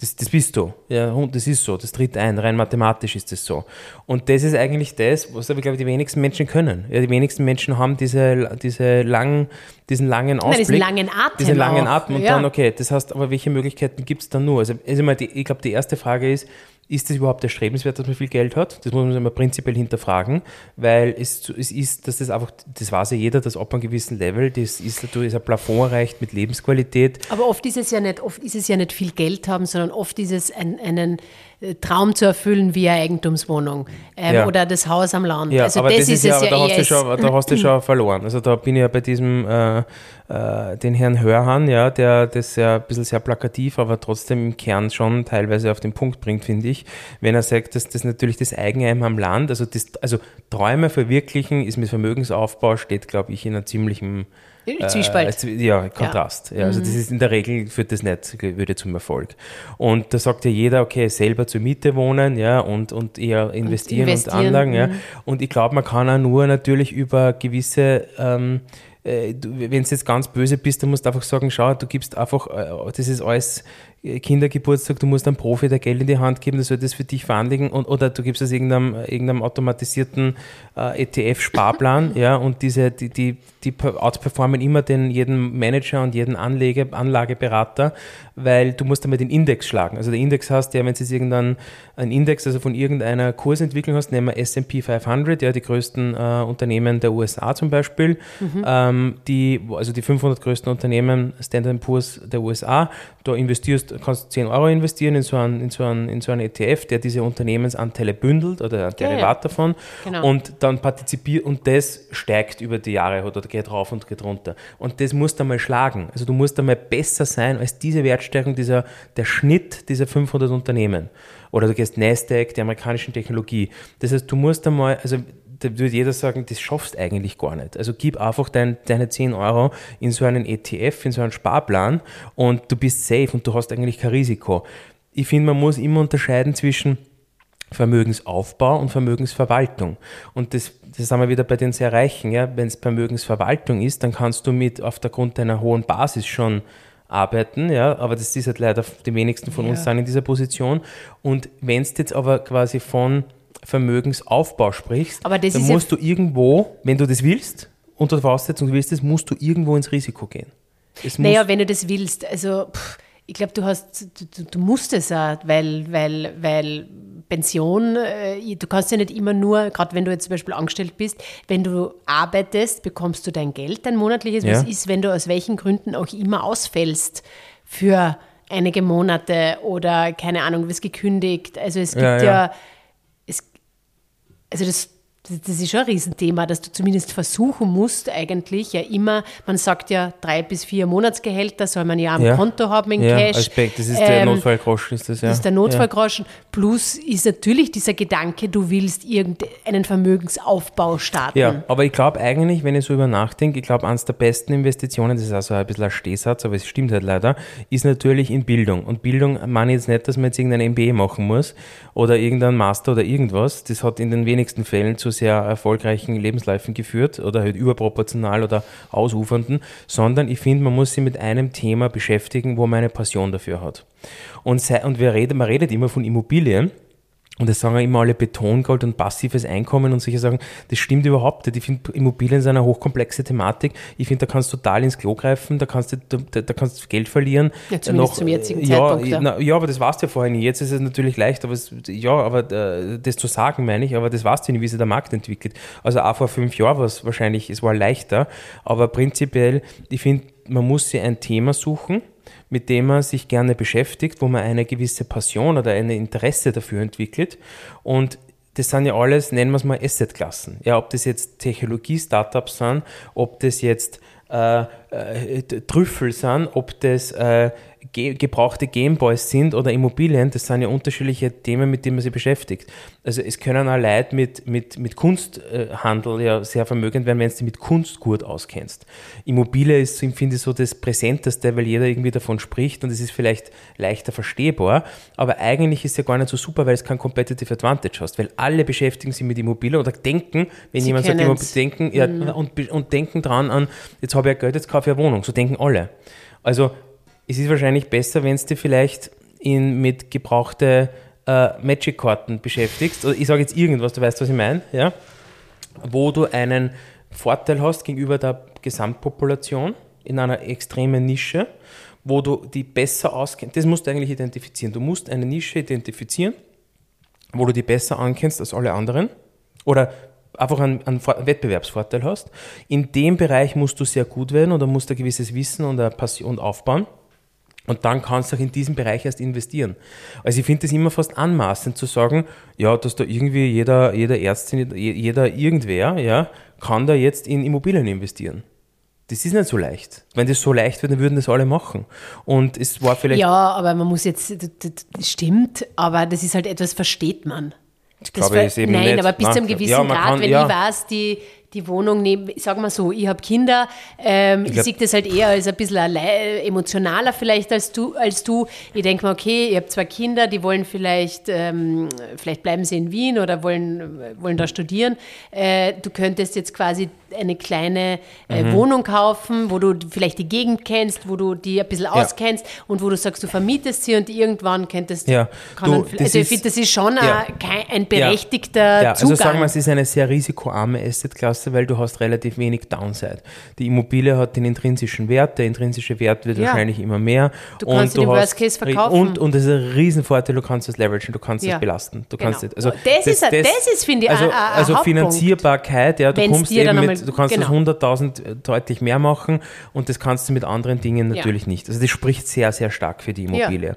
Das, das bist du. Ja, und das ist so. Das tritt ein. Rein mathematisch ist das so. Und das ist eigentlich das, was aber, glaube ich, die wenigsten Menschen können. Ja, die wenigsten Menschen haben diese, diese langen, diesen langen Ausblick. diesen langen Atem Diesen langen. Atem. Und Ja. dann, okay, das heißt, aber welche Möglichkeiten gibt es dann nur? Also, also mal die, ich glaube, die erste Frage ist, ist es überhaupt erstrebenswert, dass man viel Geld hat? Das muss man mal prinzipiell hinterfragen, weil es, es ist, dass das einfach, das weiß ja jeder, dass ab einem gewissen Level, das ist, ist ein Plafond erreicht mit Lebensqualität. Aber oft ist es ja nicht, oft ist es ja nicht viel Geld haben, sondern oft ist es ein, einen Traum zu erfüllen wie eine Eigentumswohnung ähm, Ja. oder das Haus am Land. Ja, also aber das, ist ja, es ja da hast, du schon, da hast du schon verloren. Also da bin ich ja bei diesem, äh, äh, den Herrn Hörhan, ja, der das ja ein bisschen sehr plakativ, aber trotzdem im Kern schon teilweise auf den Punkt bringt, finde ich. Wenn er sagt, dass das natürlich das Eigenheim am Land, also, das, also Träume verwirklichen ist mit Vermögensaufbau, steht, glaube ich, in einem ziemlichen Zwiespalt. äh, ja, Kontrast. Ja. also das ist in der Regel führt das nicht, würde zum Erfolg. Und da sagt ja jeder, okay, selber zur Miete wohnen, ja, und, und eher investieren und, investieren, Anlagen, ja. mhm. Und ich glaube, man kann auch nur natürlich über gewisse ähm, äh, wenn du jetzt ganz böse bist, dann musst du einfach sagen, schau, du gibst einfach, äh, das ist alles äh, Kindergeburtstag, du musst einem Profi der Geld in die Hand geben, der soll das für dich veranlegen und, oder du gibst es irgendeinem, irgendeinem automatisierten äh, ETF-Sparplan, ja, und diese, die, die, die per- outperformen immer den, jeden Manager und jeden Anlege, Anlageberater, weil du musst einmal den Index schlagen. Also der Index hast, ja, wenn du jetzt irgendeinen einen Index, also von irgendeiner Kursentwicklung hast, nehmen wir S&P 500, ja, die größten äh, Unternehmen der USA zum Beispiel, ähm, die, also die 500 größten Unternehmen, Standard Poor's der USA, da investierst, kannst du 10 Euro investieren in so einen, in so einen, in so einen ETF, der diese Unternehmensanteile bündelt oder ein. Derivat davon Genau. und dann partizipiert und das steigt über die Jahre oder geht rauf und geht runter. Und das musst du einmal schlagen. Also du musst einmal besser sein als diese Wertstärkung, dieser, der Schnitt dieser 500 Unternehmen. Oder du gehst Nasdaq, der amerikanischen Technologie. Das heißt, du musst einmal, also da würde jeder sagen, das schaffst eigentlich gar nicht. Also gib einfach dein, deine 10 Euro in so einen ETF, in so einen Sparplan und du bist safe und du hast eigentlich kein Risiko. Ich finde, man muss immer unterscheiden zwischen Vermögensaufbau und Vermögensverwaltung. Und das, das sind wir wieder bei den sehr Reichen. Ja? Wenn es Vermögensverwaltung ist, dann kannst du mit auf der Grund deiner hohen Basis schon arbeiten, ja, aber das ist halt leider die wenigsten von uns Ja. sind in dieser Position. Und wenn du jetzt aber quasi von Vermögensaufbau sprichst, Aber das dann ist ja- musst du irgendwo, wenn du das willst, unter Voraussetzung du willst das, musst du irgendwo ins Risiko gehen. Es Naja, wenn du das willst. Also pff, ich glaube, du hast, du, du musst es auch, weil, weil, weil Pension, äh, du kannst ja nicht immer nur, gerade wenn du jetzt zum Beispiel angestellt bist, wenn du arbeitest, bekommst du dein Geld, dein monatliches. Ja. Was ist, wenn du aus welchen Gründen auch immer ausfällst für einige Monate oder keine Ahnung, wirst gekündigt. Also es gibt Ja, ja, ja. Also das, das ist schon ein Riesenthema, dass du zumindest versuchen musst, eigentlich ja immer, man sagt ja, drei bis vier Monatsgehälter soll man ja am Ja. Konto haben in ja, Cash. Aspekt, das ist der Ähm, Notfallgroschen, ist das ja. das ist der Notfallgroschen. Plus ist natürlich dieser Gedanke, du willst irgendeinen Vermögensaufbau starten. Ja, aber ich glaube eigentlich, wenn ich so über nachdenke, ich glaube, eines der besten Investitionen, das ist also ein bisschen ein Stehsatz, aber es stimmt halt leider, ist natürlich in Bildung. Und Bildung meine ich jetzt nicht, dass man jetzt irgendein MBA machen muss oder irgendein Master oder irgendwas. Das hat in den wenigsten Fällen zu sehr erfolgreichen Lebensläufen geführt oder halt überproportional oder ausufernden, sondern ich finde, man muss sich mit einem Thema beschäftigen, wo man eine Passion dafür hat. Und, und wir reden, man redet immer von Immobilien. Und das sagen ja immer alle Betongold und passives Einkommen und solche Sachen. Das stimmt überhaupt nicht. Ich finde, Immobilien sind eine hochkomplexe Thematik. Ich finde, da kannst du total ins Klo greifen, da kannst du, da, da kannst du Geld verlieren. Ja, zumindest zum jetzigen ja, Zeitpunkt, ja. Na, ja, aber das warst du ja vorher nie. Jetzt ist es natürlich leicht, aber es, ja, aber äh, das zu sagen meine ich, aber das warst du nicht, wie sich der Markt entwickelt. Also auch vor fünf Jahren war es wahrscheinlich, es war leichter, aber prinzipiell, ich finde, man muss sich ein Thema suchen, mit dem man sich gerne beschäftigt, wo man eine gewisse Passion oder ein Interesse dafür entwickelt. Und das sind ja alles, nennen wir es mal Assetklassen. Ja, ob das jetzt Technologie-Startups sind, ob das jetzt äh, äh, Trüffel sind, ob das äh, ge gebrauchte Gameboys sind oder Immobilien, das sind ja unterschiedliche Themen, mit denen man sich beschäftigt. Also es können auch Leute mit, mit, mit Kunsthandel ja sehr vermögend werden, wenn du dich mit Kunst gut auskennst. Immobilie ist, finde ich, so das Präsenteste, weil jeder irgendwie davon spricht und es ist vielleicht leichter verstehbar, aber eigentlich ist es ja gar nicht so super, weil es kein Competitive Advantage hast, weil alle beschäftigen sich mit Immobilien oder denken, wenn Sie jemand sagt, können's. Immobilien, denken, ja, und, be- und denken dran an, jetzt habe ich ja Geld, jetzt kaufe ich eine Wohnung. So denken alle. Also es ist wahrscheinlich besser, wenn du dich vielleicht in, mit gebrauchte äh, Magic-Karten beschäftigst. Oder ich sage jetzt irgendwas, du weißt, was ich meine, ja? wo du einen Vorteil hast gegenüber der Gesamtpopulation in einer extremen Nische, wo du die besser auskennst. Das musst du eigentlich identifizieren. Du musst eine Nische identifizieren, wo du die besser ankennst als alle anderen oder einfach einen, einen Vor- Wettbewerbsvorteil hast. In dem Bereich musst du sehr gut werden oder musst ein gewisses Wissen und eine Passion aufbauen. Und dann kannst du auch in diesem Bereich erst investieren. Also ich finde das immer fast anmaßend zu sagen, ja, dass da irgendwie jeder, jeder Ärztin, jeder irgendwer, ja, kann da jetzt in Immobilien investieren. Das ist nicht so leicht. Wenn das so leicht wäre, dann würden das alle machen. Und es war vielleicht, Ja, aber man muss jetzt, das, stimmt, aber das ist halt etwas, versteht man. ich Das glaube, es eben Nein, nicht. aber bis zu einem gewissen ja, Grad, kann- wenn ja. ich weiß, die, die Wohnung neben, sag mal so, ich habe Kinder, ähm, ich, glaub- sehe das halt eher als ein bisschen emotionaler vielleicht als du. Als du. Ich denke mir, okay, ich habe zwei Kinder, die wollen vielleicht, ähm, vielleicht bleiben sie in Wien oder wollen, wollen da studieren. Äh, du könntest jetzt quasi eine kleine äh, Mhm. Wohnung kaufen, wo du vielleicht die Gegend kennst, wo du die ein bisschen auskennst und wo du sagst, du vermietest sie und irgendwann könntest Ja, kann du, man, das also ich ist- finde, das ist schon ja. ein, ein berechtigter ja, Zugang. Also sagen wir, es ist eine sehr risikoarme Assetklasse, weil du hast relativ wenig Downside. Die Immobilie hat den intrinsischen Wert, der intrinsische Wert wird Ja. wahrscheinlich immer mehr. Du kannst ihn im hast- Worst Case verkaufen. Und, und das ist ein Riesenvorteil, du kannst es leveragen, du kannst Ja. es belasten. Du Genau. kannst es, also Das ist ein- das ist, finde ich, also, ein- ein- also Hauptpunkt. Finanzierbarkeit, ja, du Wenn's kommst eben einmal- mit, du kannst genau. das 100.000 deutlich mehr machen und das kannst du mit anderen Dingen Ja. natürlich nicht. Also das spricht sehr, sehr stark für die Immobilie.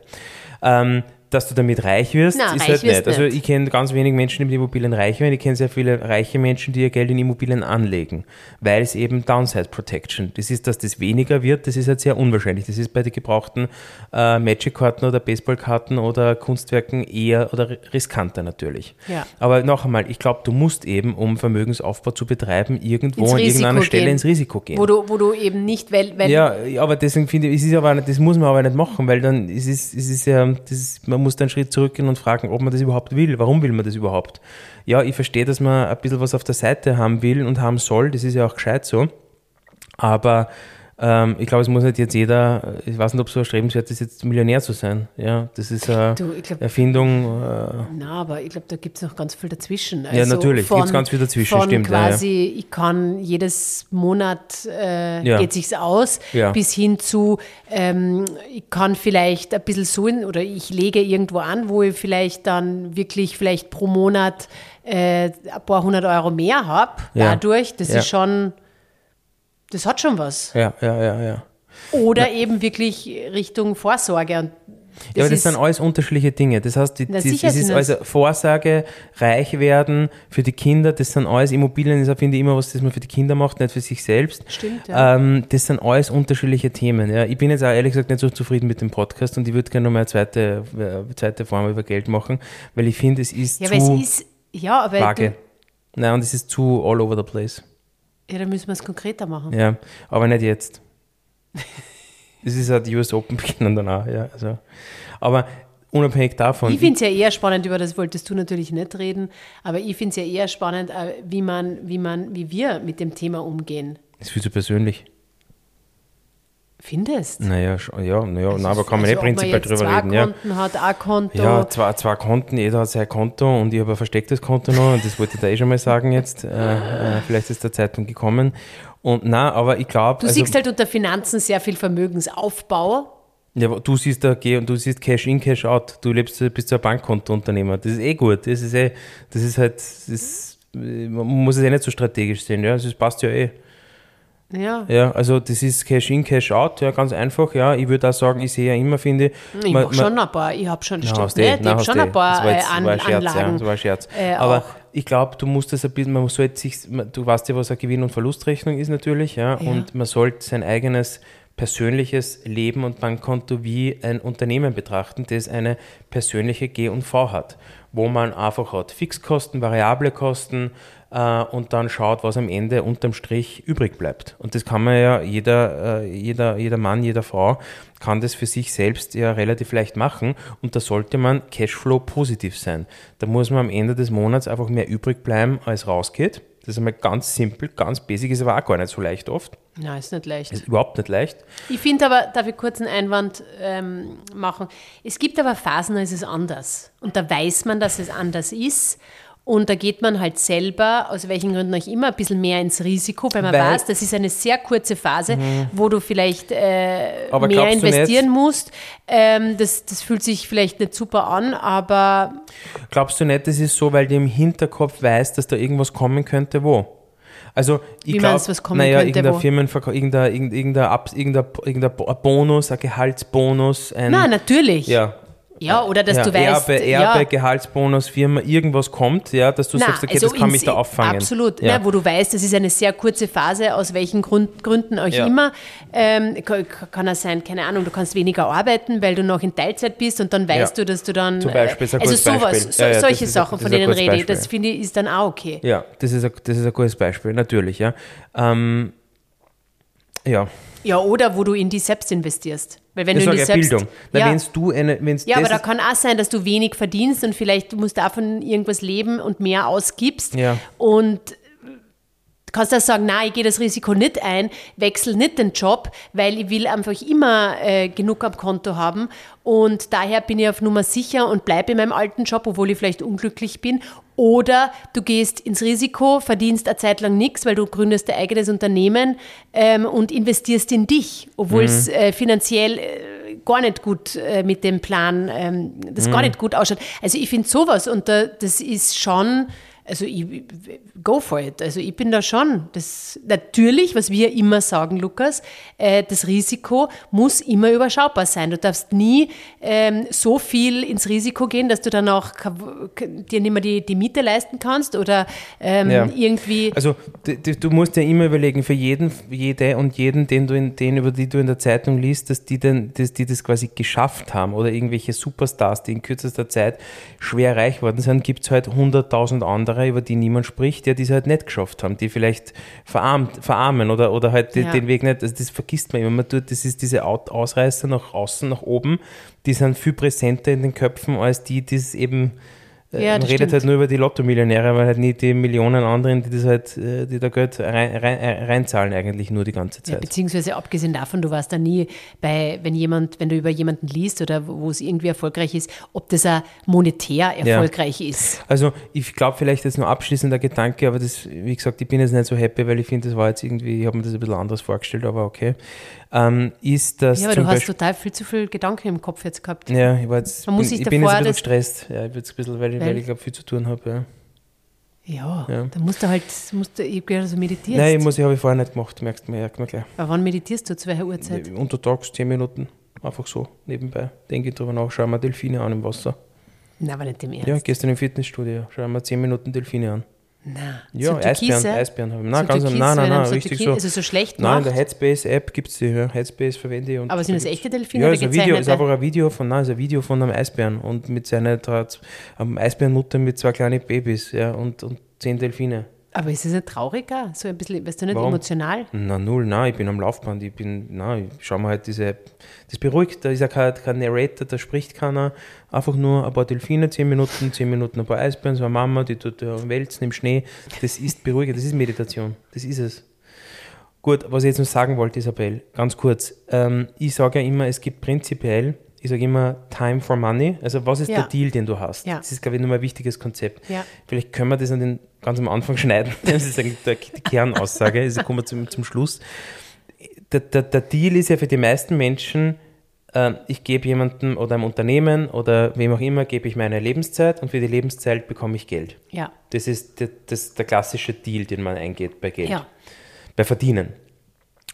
Ähm, dass du damit reich wirst, Na, ist reich halt nicht. Also ich kenne ganz wenig Menschen, die mit Immobilien reich werden. Ich kenne sehr viele reiche Menschen, die ihr Geld in Immobilien anlegen, weil es eben Downside Protection. Das ist, dass das weniger wird, das ist halt sehr unwahrscheinlich. Das ist bei den gebrauchten äh, Magic-Karten oder Baseballkarten oder Kunstwerken eher oder riskanter natürlich. Ja. Aber noch einmal, ich glaube, du musst eben, um Vermögensaufbau zu betreiben, irgendwo an irgendeiner Stelle gehen. ins Risiko gehen. wo, du, wo du eben nicht, weil, weil Ja, aber deswegen finde ich, es ist aber das muss man aber nicht machen, weil dann ist es, es ist ja, das ist, man muss dann einen Schritt zurückgehen und fragen, ob man das überhaupt will. Warum will man das überhaupt? Ja, ich verstehe, dass man ein bisschen was auf der Seite haben will und haben soll, das ist ja auch gescheit so. Aber Ähm, ich glaube, es muss nicht jetzt jeder, ich weiß nicht, ob es so erstrebenswert ist, jetzt Millionär zu sein. Ja, das ist eine Du, ich glaub- Erfindung. Äh, Na, aber ich glaube, da gibt es noch ganz viel dazwischen. Ja, natürlich, von- gibt's ganz viel dazwischen, von stimmt, ja, ja. quasi, ich kann jedes Monat äh, Ja. geht sich's aus, Ja. bis hin zu, ähm, ich kann vielleicht ein bisschen so in, oder ich lege irgendwo an, wo ich vielleicht dann wirklich vielleicht pro Monat äh, ein paar hundert Euro mehr habe. Dadurch, das ist schon, das hat schon was. ja, ja, ja, ja. Oder eben wirklich Richtung Vorsorge. Und Ja, aber das sind alles unterschiedliche Dinge. Das heißt, die, Na, das ist also Vorsorge, reich werden für die Kinder, das sind alles Immobilien, ist, finde ich, immer was, das man für die Kinder macht, nicht für sich selbst. Stimmt, ja. Ähm, das sind alles unterschiedliche Themen. Ja. Ich bin jetzt auch ehrlich gesagt nicht so zufrieden mit dem Podcast und ich würde gerne noch mal eine zweite, äh, zweite Form über Geld machen, weil ich finde, es ist ja, zu aber es ist, ja, aber vage. Nein, und es ist zu all over the place. Ja, dann müssen wir es konkreter machen. Ja, aber nicht jetzt. Es ist halt die US Open beginnen danach, ja. Also. Aber unabhängig davon. Ich finde es ja eher spannend, über das wolltest du natürlich nicht reden, aber ich finde es ja eher spannend, äh, wie man, wie man, wie wir mit dem Thema umgehen. ist viel zu persönlich. Findest? Naja, ja, naja, nein, aber kann man Also, nicht prinzipiell drüber reden. Ja. Konten hat, ein Konto. Ja, zwei, zwei Konten, jeder hat sein Konto und ich habe ein verstecktes Konto noch und das wollte ich da eh schon mal sagen jetzt. Äh, äh, vielleicht ist der Zeitpunkt gekommen. Und na, aber ich glaube. du siehst halt unter Finanzen sehr viel Vermögensaufbau. Ja, aber du siehst da, geh und du siehst Cash in, Cash out. Du lebst, bist so ein Bankkontounternehmer. Das ist eh gut. Das ist eh, das ist halt, das ist, man muss es eh nicht so strategisch sehen, ja. Das passt ja eh. Ja. Ja, also das ist Cash in, Cash out, ja, ganz einfach, ja. Ich würde auch sagen, ich sehe ja immer, finde Ich man- mache man- schon ein paar, ich habe schon, Na, stimmt nicht, ich habe schon ein paar äh, An war Scherz, ja, Anlagen. das war ein Scherz. Äh, Aber auch. ich glaube, du musst das ein bisschen, man sollte sich, man- du weißt ja, was eine Gewinn- und Verlustrechnung ist natürlich, ja, Ja. und man sollte sein eigenes persönliches Leben und Bankkonto wie ein Unternehmen betrachten, das eine persönliche G und V hat, wo man einfach hat Fixkosten, variable Kosten äh, und dann schaut, was am Ende unterm Strich übrig bleibt. Und das kann man ja, jeder, äh, jeder, jeder Mann, jeder Frau kann das für sich selbst ja relativ leicht machen und da sollte man Cashflow positiv sein. Da muss man am Ende des Monats einfach mehr übrig bleiben, als rausgeht. Das ist einmal ganz simpel, ganz basic, ist aber auch gar nicht so leicht oft. Nein, ist nicht leicht. Ist überhaupt nicht leicht. Ich finde aber, darf ich kurz einen Einwand ähm, machen? Es gibt aber Phasen, da ist es anders. Und da weiß man, dass es anders ist. Und da geht man halt selber, aus welchen Gründen auch immer, ein bisschen mehr ins Risiko, weil man Weil- Mhm. weiß, das ist eine sehr kurze Phase, wo du vielleicht äh, mehr investieren musst. Ähm, das, das fühlt sich vielleicht nicht super an, aber Glaubst du nicht, das ist so, weil du im Hinterkopf weißt, dass da irgendwas kommen könnte, wo? Also, ich glaube, naja, könnte, irgendein? Firmenverkauf, irgendein, irgendein, irgendein, irgendein Bonus, ein Gehaltsbonus, ein. na, natürlich. ja. Ja, oder dass ja, du weißt, Erbe, ja, Erbe Gehaltsbonus, Firma, irgendwas kommt, ja, dass du Na, sagst, okay, also das kann mich da auffangen. Absolut, Ja. ne, wo du weißt, das ist eine sehr kurze Phase, aus welchen Grund, Gründen auch Ja. immer. Ähm, kann, kann es sein, keine Ahnung, du kannst weniger arbeiten, weil du noch in Teilzeit bist und dann weißt Ja. du, dass du dann. Zum Beispiel, ist ein also gutes sowas, so, Ja, ja, das solche Sachen, das von denen rede ich, das finde ich, ist dann auch okay. Ja, das ist, ein, das ist ein gutes Beispiel, natürlich, ja. Ähm, ja, Ja, oder wo du in die selbst investierst. Weil wenn ich du in die selbst. Bildung. Na, ja, wenn's du eine, wenn's ja das aber da kann auch sein, dass du wenig verdienst und vielleicht du musst davon irgendwas leben und mehr ausgibst. Ja. Und du kannst auch sagen, nein, ich gehe das Risiko nicht ein, wechsle nicht den Job, weil ich will einfach immer äh, genug am Konto haben und daher bin ich auf Nummer sicher und bleibe in meinem alten Job, obwohl ich vielleicht unglücklich bin. Oder du gehst ins Risiko, verdienst eine Zeit lang nichts, weil du gründest dein eigenes Unternehmen ähm, und investierst in dich, obwohl es äh, finanziell äh, gar nicht gut äh, mit dem Plan, ähm, das gar nicht gut ausschaut. Also ich finde sowas und da, das ist schon, also ich, go for it. Also ich bin da schon. Das, natürlich, was wir immer sagen, Lukas, äh, das Risiko muss immer überschaubar sein. Du darfst nie ähm, so viel ins Risiko gehen, dass du dann auch dir nicht mehr die, die Miete leisten kannst oder ähm, Ja. irgendwie. Also du musst ja immer überlegen, für jeden, jede und jeden, den du in, den, über die du in der Zeitung liest, dass die, denn, dass die das quasi geschafft haben oder irgendwelche Superstars, die in kürzester Zeit schwer reich worden sind, gibt es halt 100.000 andere, über die niemand spricht, ja, die es halt nicht geschafft haben, die vielleicht verarmt, verarmen oder, oder halt den, Ja. den Weg nicht, also das vergisst man immer, man tut, das ist diese Ausreißer nach außen, nach oben, die sind viel präsenter in den Köpfen als die, die es eben Ja, man redet stimmt. halt nur über die Lotto-Millionäre, aber halt nicht die Millionen anderen, die das halt, äh, die da Geld rein, rein, äh, reinzahlen eigentlich nur die ganze Ja, Zeit. beziehungsweise abgesehen davon, du warst da nie bei, wenn jemand, wenn du über jemanden liest oder wo es irgendwie erfolgreich ist, ob das auch monetär erfolgreich ist. Also ich glaube vielleicht jetzt nur abschließender Gedanke, aber das, wie gesagt, ich bin jetzt nicht so happy, weil ich finde, das war jetzt irgendwie, ich habe mir das ein bisschen anders vorgestellt, aber okay. Ähm, ist das Ja, aber du hast total viel zu viel Gedanken im Kopf jetzt gehabt. ja, ich war jetzt, Man muss bin, sich ich bin jetzt ein bisschen gestresst, ja, ich bin jetzt ein bisschen, weil, weil Weil- ich glaube viel zu tun habe, ja. Ja, Ja. dann musst du halt, musst du, ich gehört, dass du meditierst. Nein, ich muss, ich habe ich vorher nicht gemacht, merkst du, merkt man gleich. Aber wann meditierst du? Zu welcher Uhrzeit? Untertags 10 Minuten, einfach so, nebenbei. Denke ich drüber nach, schau mir Delfine an im Wasser. Nein, aber nicht im Ernst. Ja, gestern im Fitnessstudio, schau mir 10 Minuten Delfine an. Nein. Ja, so Eisbären? Eisbären habe ich. Nein, so ganz, nein, nein, nein, einem so richtig so. Also so schlecht Nein, in der Headspace-App gibt es die. Ja. Headspace verwende ich. Und Aber sind das echte Delfine Ja, ist ein Video, ist einfach ein Video von, nein, ist ein Video von einem Eisbären und mit seiner ähm, Eisbärenmutter mit zwei kleinen Babys, ja, und, und zehn Delfine. Aber ist es nicht trauriger? So ein bisschen, weißt du nicht, Warum? emotional? Na, null, nein, ich bin am Laufband, ich bin, nein, ich schau mir halt diese, das beruhigt, da ist ja kein, kein Narrator, da spricht keiner, einfach nur ein paar Delfine, zehn Minuten, zehn Minuten ein paar Eisbären, so eine Mama, die tut ja wälzen im Schnee, das ist beruhigend, das ist Meditation, das ist es. Gut, was ich jetzt noch sagen wollte, Isabel, ganz kurz, ähm, ich sage ja immer, es gibt prinzipiell, ich sage immer Time for Money, also was ist Ja. der Deal, den du hast? Ja. Das ist, glaube ich, nochmal ein wichtiges Konzept. Ja. Vielleicht können wir das an den, ganz am Anfang schneiden. Das ist eigentlich die Kernaussage. Also kommen wir zum, zum Schluss. Der, der, der Deal ist ja für die meisten Menschen, äh, ich gebe jemandem oder einem Unternehmen oder wem auch immer, gebe ich meine Lebenszeit und für die Lebenszeit bekomme ich Geld. Ja. Das ist der, das, der klassische Deal, den man eingeht bei Geld, Ja. bei Verdienen.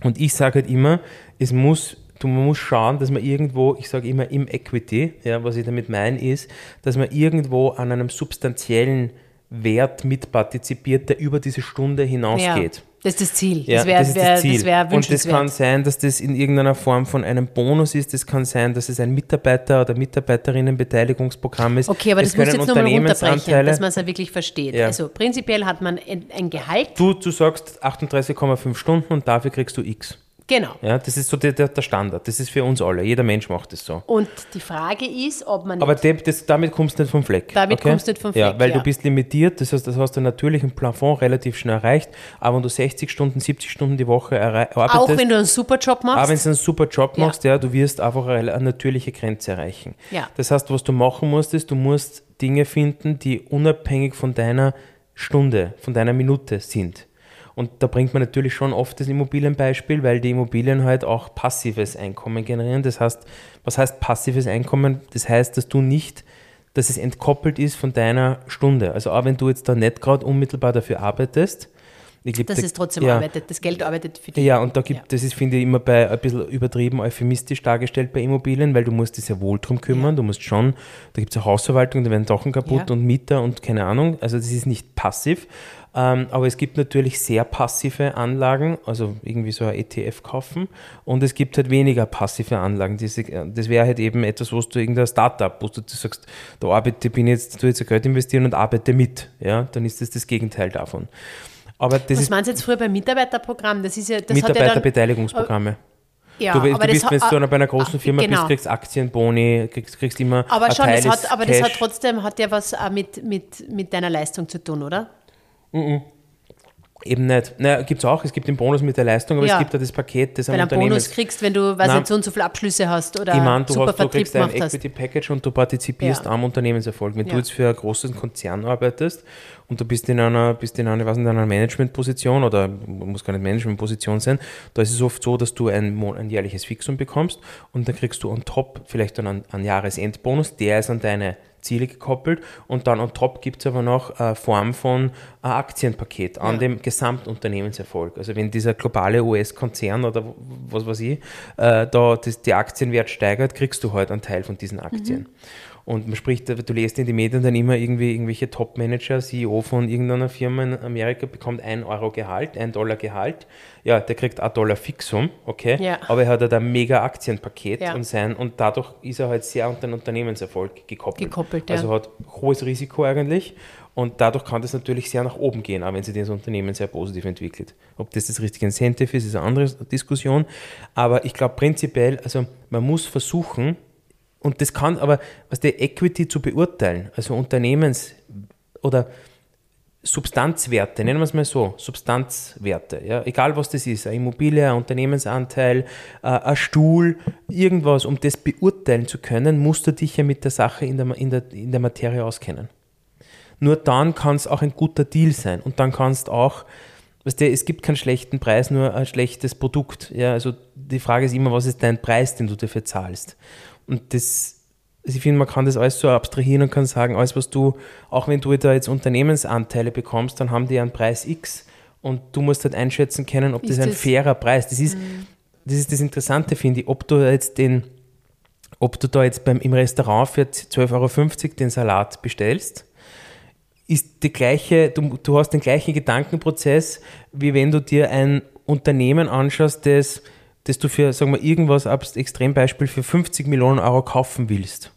Und ich sage halt immer, es muss, du, man muss schauen, dass man irgendwo, ich sage immer im Equity, ja, was ich damit meine, ist, dass man irgendwo an einem substanziellen Wert mitpartizipiert, der über diese Stunde ja. hinausgeht. Das ist das Ziel. Ja, das wäre das wär, das Ziel. das wär und das kann sein, dass das in irgendeiner Form von einem Bonus ist. Das kann sein, dass es ein Mitarbeiter- oder Mitarbeiterinnenbeteiligungsprogramm ist. Okay, aber Es das können jetzt nochmal Unternehmensanteile- dass man es ja wirklich versteht. Ja. Also prinzipiell hat man ein, ein Gehalt. Du, du sagst 38,5 Stunden und dafür kriegst du X. Genau. Ja, das ist so der, der, Standard. Das ist für uns alle. Jeder Mensch macht das so. Und die Frage ist, ob man Aber dem, das, damit kommst du nicht vom Fleck. Damit okay? kommst du nicht vom Ja, Fleck, weil ja. du bist limitiert, das heißt, das hast du natürlich im Plafond relativ schnell erreicht, aber wenn du 60 Stunden, 70 Stunden die Woche arbeitest, auch wenn du einen super Job aber wenn machst, du einen super Job Ja. machst, ja. du wirst einfach eine, eine natürliche Grenze erreichen. Ja. Das heißt, was du machen musst, ist, du musst Dinge finden, die unabhängig von deiner Stunde, von deiner Minute sind. Und da bringt man natürlich schon oft das Immobilienbeispiel, weil die Immobilien halt auch passives Einkommen generieren. Das heißt, was heißt passives Einkommen? Das heißt, dass du nicht, dass es entkoppelt ist von deiner Stunde. Also auch wenn du jetzt da nicht gerade unmittelbar dafür arbeitest, ich glaub, dass da- es trotzdem ja, arbeitet. Das Geld arbeitet für dich. ja, und da gibt, Ja. das ist, finde ich, immer bei ein bisschen übertrieben euphemistisch dargestellt bei Immobilien, weil du musst dich sehr wohl drum kümmern. Du musst schon, da gibt es eine Hausverwaltung, da werden Sachen kaputt Ja. und Mieter und keine Ahnung. Also das ist nicht passiv. Ähm, aber es gibt natürlich sehr passive Anlagen, also irgendwie so ein ETF kaufen. Und es gibt halt weniger passive Anlagen. Diese, das wäre halt eben etwas, wo du irgendein Startup, wo du sagst, da arbeite, bin jetzt, tu jetzt Geld investieren und arbeite mit. Ja, dann ist das das Gegenteil davon. Aber das Was ist meinst du jetzt früher beim Mitarbeiterprogramm? Das ist ja, das Mitarbeiterbeteiligungsprogramme. ja, du, du aber bist, das wenn du bei einer großen ah, Firma genau. bist, kriegst Aktien, Boni, kriegst, kriegst immer Aber schon, das hat, aber das hat Cash. trotzdem hat ja was auch mit, mit, mit deiner Leistung zu tun, oder? Eben nicht. Naja, gibt es auch. Es gibt den Bonus mit der Leistung, aber Ja. es gibt ja das Paket, das Weil am du einen Unternehmen Bonus kriegst, wenn du, weiß Nein. nicht, so und so viele Abschlüsse hast oder Ich meine, du, super hast, du Vertrieb kriegst ein gemacht hast. Equity Package und du partizipierst Ja. am Unternehmenserfolg. Wenn du Ja. jetzt für einen großen Konzern arbeitest und du bist in einer, bist in einer, was in einer Managementposition oder muss gar nicht Managementposition sein, da ist es oft so, dass du ein, ein jährliches Fixum bekommst und dann kriegst du on top vielleicht dann einen, einen Jahresendbonus, der ist an deine Ziele gekoppelt und dann on top gibt es aber noch eine Form von ein Aktienpaket an Ja. dem Gesamtunternehmenserfolg. Also wenn dieser globale US-Konzern oder was weiß ich, äh, da das, die Aktienwert steigert, kriegst du halt einen Teil von diesen Aktien. Und man spricht, du lest in die Medien dann immer irgendwie irgendwelche Top-Manager, CEO von irgendeiner Firma in Amerika bekommt 1 Euro Gehalt, 1 Dollar Gehalt. Ja, der kriegt 1 Dollar Fixum, okay? Ja. Aber er hat halt ein mega Aktienpaket Ja. und sein und dadurch ist er halt sehr an den Unternehmenserfolg gekoppelt. Gekoppelt, ja. Also hat hohes Risiko eigentlich und dadurch kann das natürlich sehr nach oben gehen, auch wenn sich das Unternehmen sehr positiv entwickelt. Ob das das richtige Incentive ist, ist eine andere Diskussion. Aber ich glaube prinzipiell, also man muss versuchen, Und das kann aber, was der Equity zu beurteilen, also Unternehmens- oder Substanzwerte, nennen wir es mal so, Substanzwerte, ja, egal was das ist, eine Immobilie, ein Unternehmensanteil, äh, ein Stuhl, irgendwas, um das beurteilen zu können, musst du dich ja mit der Sache in der, in der, in der Materie auskennen. Nur dann kann es auch ein guter Deal sein und dann kannst auch, weißt du, es gibt keinen schlechten Preis, nur ein schlechtes Produkt. Ja, also die Frage ist immer, was ist dein Preis, den du dafür zahlst? Und das also ich finde, man kann das alles so abstrahieren und kann sagen, alles, was du, auch wenn du da jetzt Unternehmensanteile bekommst, dann haben die einen Preis X und du musst halt einschätzen können, ob Ist das ein das- fairer Preis. Das ist, das ist das Interessante, finde ich, ob du jetzt den, ob du da jetzt beim, im Restaurant für 12,50 Euro den Salat bestellst, ist die gleiche, du, du hast den gleichen Gedankenprozess, wie wenn du dir ein Unternehmen anschaust, das, das du für, sagen wir, irgendwas, als Extrembeispiel, für 50 Millionen Euro kaufen willst.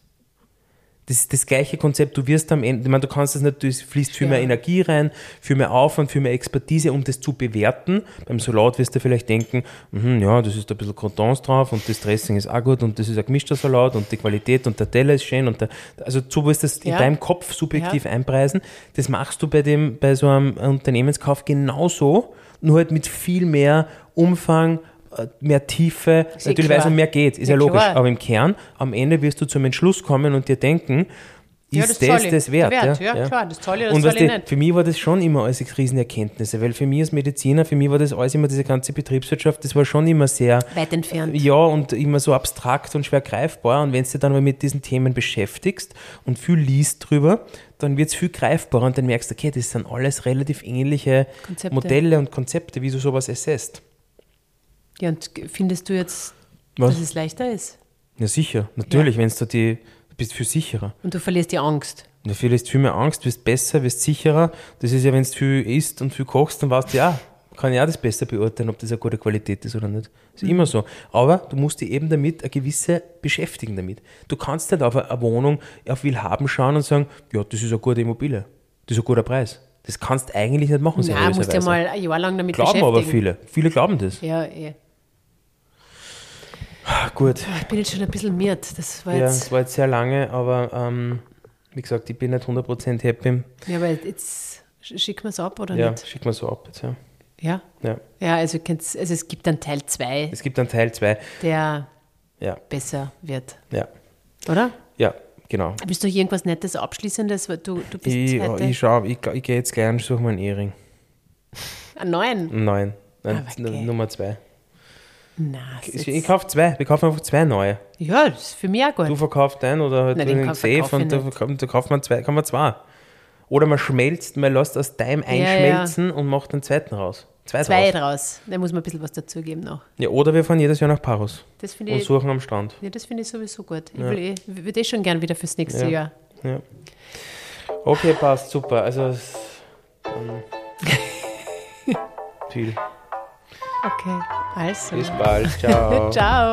Das ist das gleiche Konzept. Du wirst am Ende, ich meine, du kannst das nicht, du fließt viel mehr Ja. Energie rein, viel mehr Aufwand, viel mehr Expertise, um das zu bewerten. Beim Salat wirst du vielleicht denken, mhm, ja, das ist ein bisschen Croutons drauf und das Dressing ist auch gut und das ist ein gemischter Salat und die Qualität und der Teller ist schön und der, also so wirst du das in Ja. deinem Kopf subjektiv einpreisen. Das machst du bei dem, bei so einem Unternehmenskauf genauso, nur halt mit viel mehr Umfang, mehr Tiefe, Ist eh natürlich klar. um mehr geht, ist ja, Ja, logisch, klar. aber im Kern, am Ende wirst du zum Entschluss kommen und dir denken, Ja, ist das das das wert? Wert, ja, klar, das ich oder Und das was die, für mich war das schon immer alles Riesenerkenntnisse, weil für mich als Mediziner, für mich war das alles immer, diese ganze Betriebswirtschaft, das war schon immer sehr, Weit entfernt. ja, und immer so abstrakt und schwer greifbar. Und wenn du dich dann mal mit diesen Themen beschäftigst und viel liest drüber, dann wird es viel greifbarer und dann merkst du, okay, das sind alles relativ ähnliche Konzepte. Modelle und Konzepte, wie du sowas assesst. Ja, und findest du jetzt, Was? dass es leichter ist? Ja, sicher. Natürlich, wenn du die, du bist viel sicherer. Und du verlierst die Angst. Du verlierst viel mehr Angst, wirst besser, wirst sicherer. Das ist ja, wenn du viel isst und viel kochst, dann weißt du ja, kann ich auch das besser beurteilen, ob das eine gute Qualität ist oder nicht. Das ist immer so. Aber du musst dich eben damit eine gewisse beschäftigen damit. Du kannst nicht auf eine eine Wohnung auf Willhaben schauen und sagen, ja, das ist eine gute Immobilie. Das ist ein guter Preis. Das kannst du eigentlich nicht machen, Nein, musst ja seriöserweise. mal ein Jahr lang damit Glauben beschäftigen. aber viele. Viele glauben das. Ja, eh. Ah, Gut. Ich bin jetzt schon ein bisschen miert. Das war Ja, jetzt. es war jetzt sehr lange, aber ähm, wie gesagt, ich bin nicht 100% happy. Ja, aber jetzt sch- schicken wir es ab oder Ja, nicht? schick mal so ab jetzt. Ja. Ja. Ja. Ja, also, also es gibt dann Teil 2, Es gibt dann Teil 2. der Ja, besser wird. ja, Oder? Ja, genau. Willst du noch irgendwas Nettes, Abschließendes? Weil du, du bist Ich, heute ich schau, ich, ich gehe jetzt gleich und suche mir einen Ehering. Einen neuen. Nein, Aber N- gell. Nummer zwei. Na, Ich, ich kaufe zwei. Wir kaufen einfach zwei neue. ja, das ist für mich auch gut. Du verkaufst einen oder halt Nein, du den den Safe und da, da kauft man zwei, kann man zwei. Oder man schmelzt, man lässt aus deinem ja. einschmelzen und macht den zweiten raus. Zwei, Zwei draus. draus. Da muss man ein bisschen was dazugeben noch. Ja, oder wir fahren jedes Jahr nach Paros Das finde und ich, suchen am Strand. ja, das finde ich sowieso gut. Ich will eh, würde eh schon gern wieder fürs nächste Ja. Jahr. Ja. Okay, passt, super. Also es- dann viel. Okay, also. Bis bald. Ciao. Ciao.